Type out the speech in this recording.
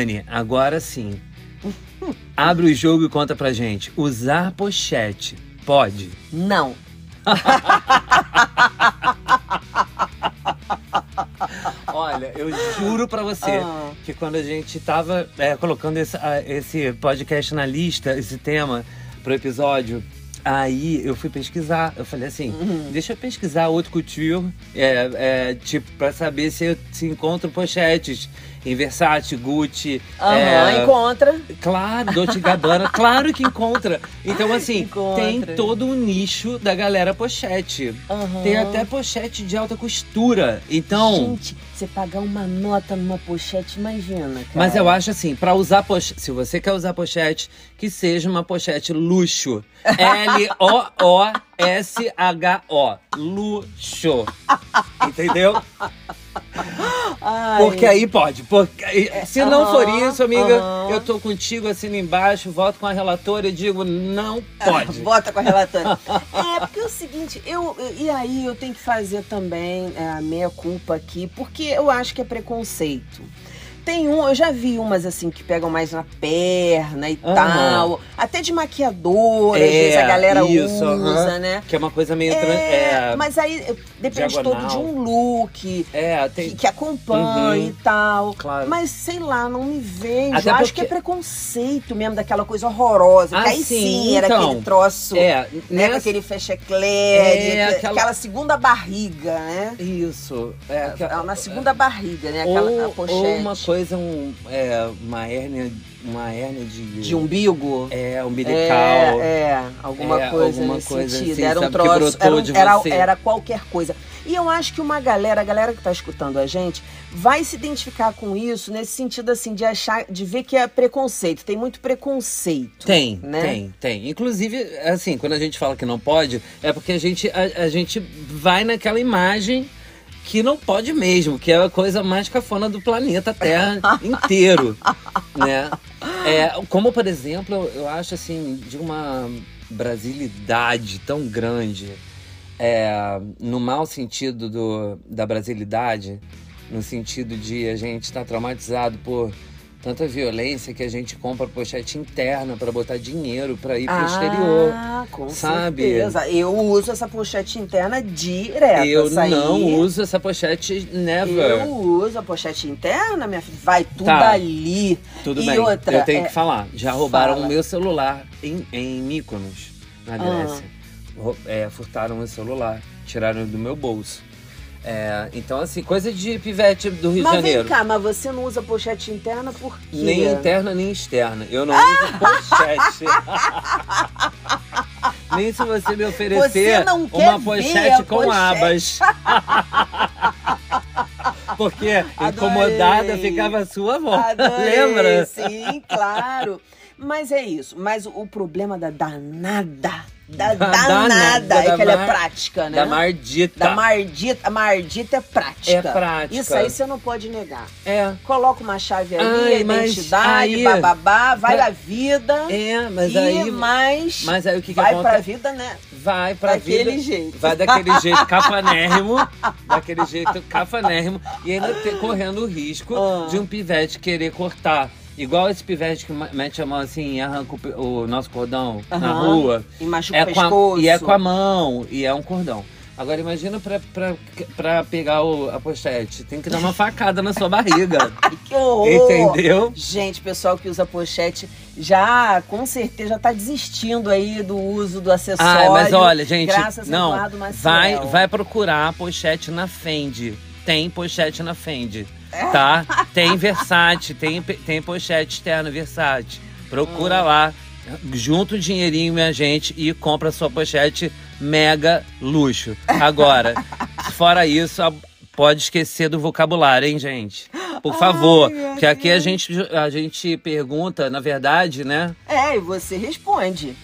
Dani, agora sim. Abre o jogo e conta pra gente. Usar pochete pode? Não. Olha, eu juro pra você Ah. que quando a gente tava é, colocando esse, esse podcast na lista, esse tema pro episódio, aí eu fui pesquisar. Eu falei assim, Uhum. deixa eu pesquisar outro couture, é, é, tipo, pra saber se eu se encontro pochetes em Versace, Gucci. Aham, é, encontra. Claro, Dolce Gabbana, claro que encontra. Então, assim, Encontra. tem todo um nicho da galera pochete. Aham. Tem até pochete de alta costura. Então. Gente, você pagar uma nota numa pochete, imagina, cara. Mas eu acho assim, pra usar pochete, se você quer usar pochete, que seja uma pochete luxo. L-O-O-S-H-O. Luxo. Entendeu? Ai, Porque aí pode. Porque, se não for aham, isso, amiga, aham. eu tô contigo, assino embaixo, voto com a relatora e digo, não pode. Bota com a relatora. é, porque é o seguinte, eu, e aí eu tenho que fazer também é, a meia culpa aqui, porque eu acho que é preconceito. Tem um, eu já vi umas assim que pegam mais na perna e Aham. tal. Até de maquiadora, às É, vezes a galera isso, usa, aham. né? Que é uma coisa meio. É, É, mas aí depende diagonal. todo de um look é, que, tem. que acompanha Uhum. e tal. Claro. Mas sei lá, não me vejo. Até Acho porque- que é preconceito mesmo daquela coisa horrorosa. Ah, que aí sim, sim, era então, aquele troço. É, Né, nessa- aquele fecheclé, É, aquela- aquela... segunda barriga, né? Isso. É, aquela- É, Na segunda barriga, né? Aquela ou, pochete. ou uma coisa, um, é, uma hérnia, uma hérnia de. De umbigo. É, umbilical. É, é, alguma É, coisa alguma nesse coisa sentido. assim, era um troço, era, um- de era, você. era qualquer coisa. E eu acho que uma galera, a galera que tá escutando a gente, vai se identificar com isso nesse sentido assim de achar, de ver que é preconceito. Tem muito preconceito. Tem, né? tem, tem. Inclusive, assim, quando a gente fala que não pode, é porque a gente, a, a gente vai naquela imagem que não pode mesmo, que é a coisa mais cafona do planeta Terra inteiro, né? É, como, por exemplo, eu, acho, assim, de uma brasilidade tão grande, é, no mau sentido do, da brasilidade, no sentido de a gente estar traumatizado por tanta violência que a gente compra pochete interna para botar dinheiro para ir pro exterior. Ah, com sabe? certeza. Eu uso essa pochete interna direto. Eu não uso essa pochete never. Eu uso a pochete interna, minha filha. Vai tudo Tá. ali. Tudo e bem, outra, eu tenho é, que falar. Já roubaram fala. o meu celular em, em Mykonos, na Ah. Grécia. Rou- é, furtaram o meu celular, tiraram do meu bolso. É, então, assim, coisa de pivete do Rio de Mas Janeiro. vem cá, mas você não usa pochete interna por quê? Nem interna, nem externa. Eu não uso pochete. nem se você me oferecer Você uma pochete com pochete. abas. Porque Adorei. incomodada ficava a sua avó. Adorei, Lembra? Sim, claro. Mas é isso. Mas o problema da danada, da Da danada, danada, é da que ela é mar- prática, né? Da mardita. Da mardita. A mardita é prática. É prática. Isso aí você não pode negar. É. Coloca uma chave ali, Ai, identidade, aí- bababá, vai Pra- a vida. É, mas e aí. mais Mas aí o que, que vai acontece? pra vida, né? Vai pra Daquele vida. jeito. Vai daquele jeito cafanérrimo. daquele jeito cafanérrimo. E ainda ter- correndo o risco Ah. de um pivete querer cortar. Igual esse pivete que mete a mão assim e arranca o, o nosso cordão na Aham. rua. E machuca É o com a, pescoço. e é com a mão, e é um cordão. Agora imagina pra, pra, pra pegar o, a pochete. Tem que dar uma facada na sua barriga. Que horror! Entendeu? Gente, pessoal que usa pochete já, com certeza, já tá desistindo aí do uso do acessório. Ai, mas olha, gente, graças a não, vai, vai procurar pochete na Fendi. Tem pochete na Fendi, É? tá? Tem Versace, tem, tem pochete externa Versace. Hum. Procura lá, junta o dinheirinho, minha gente, e compra sua pochete mega luxo. Agora, fora isso, pode esquecer do vocabulário, hein, gente? Por favor, porque aqui a gente, a gente pergunta, na verdade, né? É, e você responde.